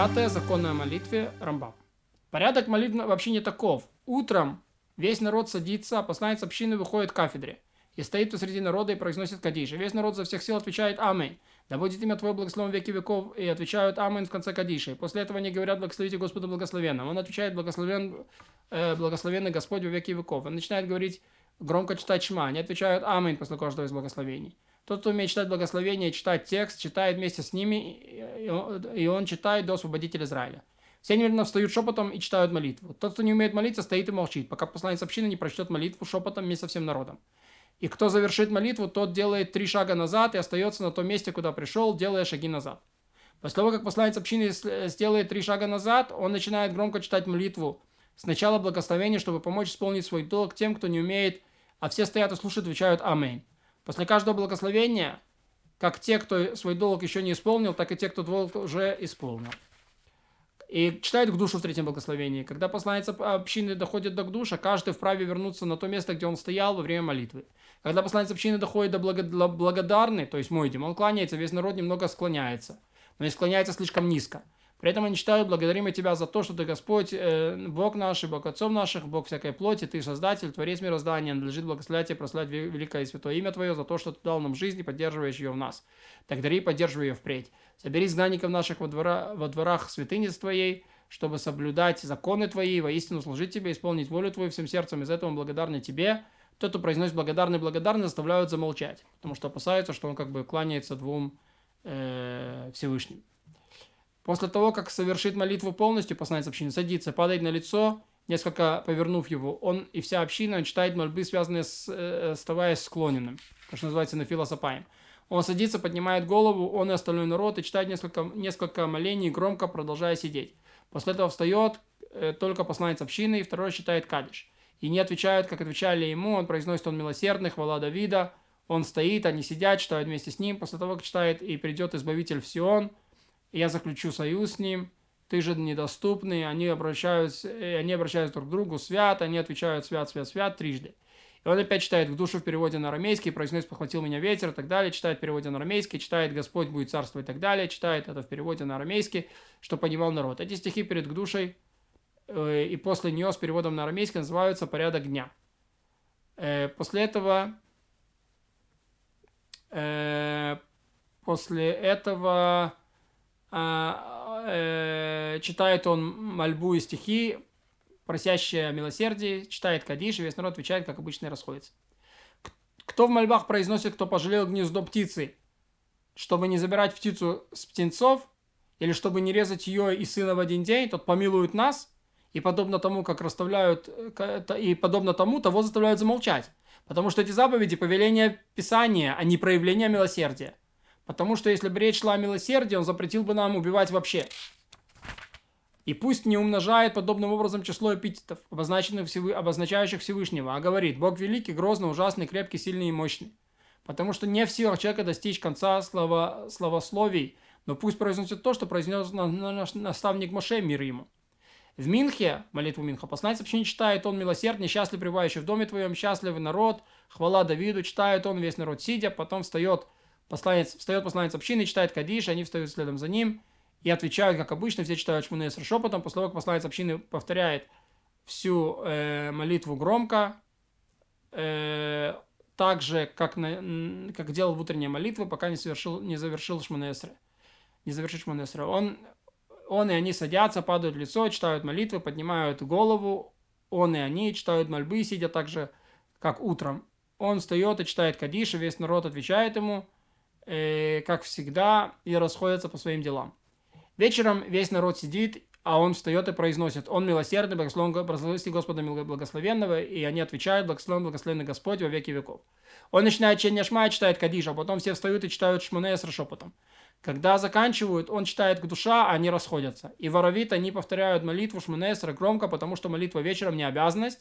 Девятое. Законы о молитве Рамбам. Порядок молитвы вообще не таков. Утром весь народ садится, посланец общины выходит к кафедре и стоит посреди народа и произносит Кадиш. И весь народ за всех сил отвечает Аминь. Да будет имя Твое благословен веки веков, и отвечают Аминь в конце Кадиша. После этого они говорят Благословите Господа благословенным. Он отвечает Благословен, э, Благословенный Господь во веки веков. Он начинает говорить, громко читать Шма. Они отвечают Аминь после каждого из благословений. Тот, кто умеет читать благословение, читать текст, читает вместе с ними, и он читает до освободителя Израиля. Все немедленно встают шепотом и читают молитву. Тот, кто не умеет молиться, стоит и молчит, пока посланец общины не прочтет молитву шепотом вместе со всем народом. И кто завершит молитву, тот делает три шага назад и остается на том месте, куда пришел, делая шаги назад. После того, как посланец общины сделает три шага назад, он начинает громко читать молитву. Сначала благословение, чтобы помочь исполнить свой долг тем, кто не умеет, а все стоят и слушают, отвечают «Аминь». После каждого благословения, как те, кто свой долг еще не исполнил, так и те, кто долг уже исполнил. И читает к душу в третьем благословении. Когда посланец общины доходит до душа, каждый вправе вернуться на то место, где он стоял во время молитвы. Когда посланец общины доходит до благодарны, то есть мойдим, он кланяется, весь народ немного склоняется, но не склоняется слишком низко. При этом они читают, благодарим мы Тебя за то, что Ты Господь, э, Бог наш, Бог отцов наших, Бог всякой плоти, Ты Создатель, Творец мироздания, надлежит благословлять и прославлять великое и святое имя Твое за то, что Ты дал нам жизнь и поддерживаешь ее в нас. Так дари и поддерживай ее впредь. Собери изгнанников наших во, двора, во дворах святыни Твоей, чтобы соблюдать законы Твои, воистину служить Тебе, исполнить волю Твою всем сердцем. Из этого мы благодарны Тебе. Тот, кто произносит благодарный благодарный, заставляют замолчать, потому что опасаются, что он как бы кланяется двум э, Всевышним. После того, как совершит молитву полностью, посланец общины садится, падает на лицо, несколько повернув его. Он и вся община читает мольбы, связанные с, э, оставаясь склоненным, то, что называется на филосопаем. Он садится, поднимает голову, он и остальной народ, и читает несколько, несколько молений, громко продолжая сидеть. После этого встает э, только посланец общины, и второй читает кадиш. И не отвечают, как отвечали ему, он произносит он милосердный, хвала Давида, он стоит, они сидят, читают вместе с ним, после того, как читает, и придет избавитель в Сион, я заключу союз с ним, ты же недоступный, они обращаются, э, они обращаются друг к другу, свят, они отвечают свят, свят, свят трижды. И он опять читает в душу в переводе на арамейский, произносит «похватил меня ветер» и так далее, читает в переводе на арамейский, читает «Господь будет царствовать» и так далее, читает это в переводе на арамейский, что понимал народ. Эти стихи перед душей э, и после нее с переводом на арамейский называются «порядок дня». Э, после этого э, после этого читает он мольбу и стихи, просящие о милосердии, читает Кадиш, и весь народ отвечает, как обычно, и расходится. Кто в мольбах произносит, кто пожалел гнездо птицы, чтобы не забирать птицу с птенцов, или чтобы не резать ее и сына в один день, тот помилует нас, и подобно тому, как расставляют, и подобно тому, того заставляют замолчать. Потому что эти заповеди – повеления Писания, а не проявления милосердия. Потому что если бы речь шла о милосердии, он запретил бы нам убивать вообще. И пусть не умножает подобным образом число эпитетов, обозначенных всевы, обозначающих Всевышнего, а говорит, Бог великий, грозный, ужасный, крепкий, сильный и мощный. Потому что не в силах человека достичь конца слова, словословий, но пусть произносит то, что произнес наш наставник Моше, мир ему. В Минхе, молитву Минха, посланец вообще не читает, он милосердный, счастлив, пребывающий в доме твоем, счастливый народ, хвала Давиду, читает он весь народ сидя, потом встает Посланец, встает посланец общины, читает Кадиш, они встают следом за ним и отвечают, как обычно, все читают Шмунеср шепотом. После того, как посланец общины повторяет всю э, молитву громко, э, так же, как, на, как делал в утренней молитве, пока не, совершил, не завершил Шмунесра. Не завершил Шмунесра. Он, он и они садятся, падают в лицо, читают молитвы, поднимают голову. Он и они читают мольбы, сидя так же, как утром. Он встает и читает Кадиш, и весь народ отвечает ему – э, как всегда, и расходятся по своим делам. Вечером весь народ сидит, а он встает и произносит, он милосердный, благословен, благословен Господа благословенного, и они отвечают, благословен, благословенный Господь во веки веков. Он начинает чтение Шма читает Кадиш, а потом все встают и читают Шмуне с шепотом. Когда заканчивают, он читает к душа, а они расходятся. И воровит они повторяют молитву Шмунесра громко, потому что молитва вечером не обязанность,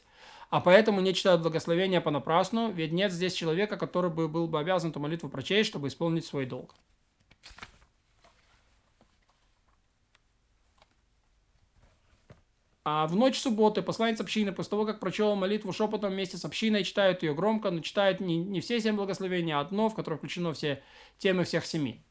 а поэтому не читают благословения понапрасну, ведь нет здесь человека, который бы был бы обязан эту молитву прочесть, чтобы исполнить свой долг. А в ночь субботы посланец общины, после того, как прочел молитву шепотом вместе с общиной, читает ее громко, но читает не, не все семь благословений, а одно, в которое включено все темы всех семи.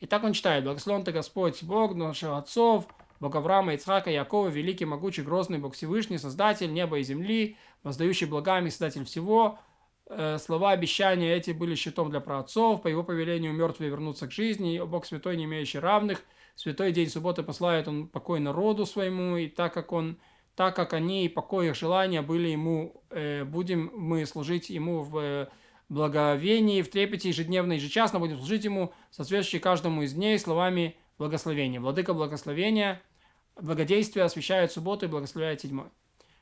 И так он читает, благословен ты Господь, Бог наших отцов, Бог Авраама, Ицхака, Якова, великий, могучий, грозный, Бог Всевышний, Создатель неба и земли, воздающий благами, Создатель всего. Э, слова обещания эти были щитом для праотцов, по его повелению мертвые вернутся к жизни, Бог Святой, не имеющий равных, святой день субботы посылает он покой народу своему, и так как он так как они и покой их желания были ему, э, будем мы служить ему в благовении, в трепете ежедневно, ежечасно будем служить ему, соответствующий каждому из дней словами благословения. Владыка благословения, благодействие освящает субботу и благословляет седьмой.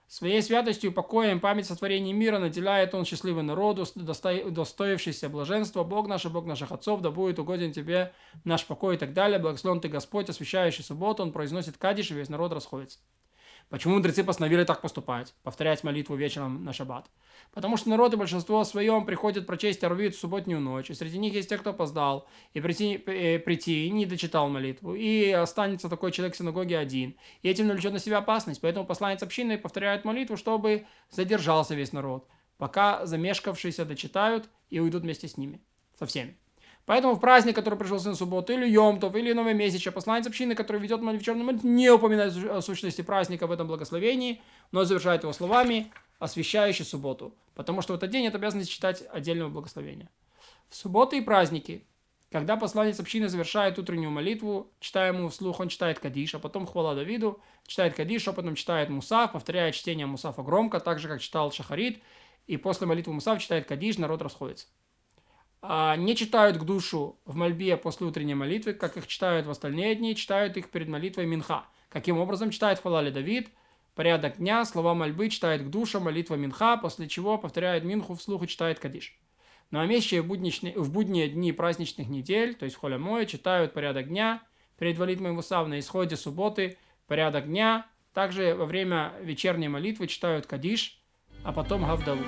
Своей святостью, покоем, память сотворения мира наделяет он счастливый народу, достоившийся блаженства. Бог наш, Бог наших отцов, да будет угоден тебе наш покой и так далее. Благословен ты Господь, освящающий субботу. Он произносит кадиш, и весь народ расходится. Почему мудрецы постановили так поступать, повторять молитву вечером на шаббат? Потому что народ и большинство своем приходят прочесть Арвит в субботнюю ночь, и среди них есть те, кто опоздал, и прийти, э, прийти и не дочитал молитву, и останется такой человек в синагоге один, и этим навлечет на себя опасность, поэтому посланец общины повторяет молитву, чтобы задержался весь народ, пока замешкавшиеся дочитают и уйдут вместе с ними, со всеми. Поэтому в праздник, который пришелся на субботу, или Йомтов, или Новый месяц, посланец общины, который ведет вечерный молитву, не упоминает о сущности праздника в этом благословении, но завершает его словами, освящающий субботу, потому что в этот день это обязанность читать отдельного благословения. В субботы и праздники, когда посланец общины завершает утреннюю молитву, читая ему вслух, он читает Кадиш, а потом хвала Давиду, читает Кадиш, а потом читает Мусав, повторяет чтение Мусафа громко, так же, как читал Шахарит, и после молитвы Мусав читает Кадиш, народ расходится не читают к душу в мольбе после утренней молитвы, как их читают в остальные дни, читают их перед молитвой Минха. Каким образом читает Хвалали Давид? Порядок дня, слова мольбы читает к душе, молитва Минха, после чего повторяет Минху вслух и читает Кадиш. Ну а вещи в, будничные, в будние дни праздничных недель, то есть Холя Моя, читают порядок дня перед молитвой Мусав на исходе субботы, порядок дня. Также во время вечерней молитвы читают Кадиш, а потом Гавдалу.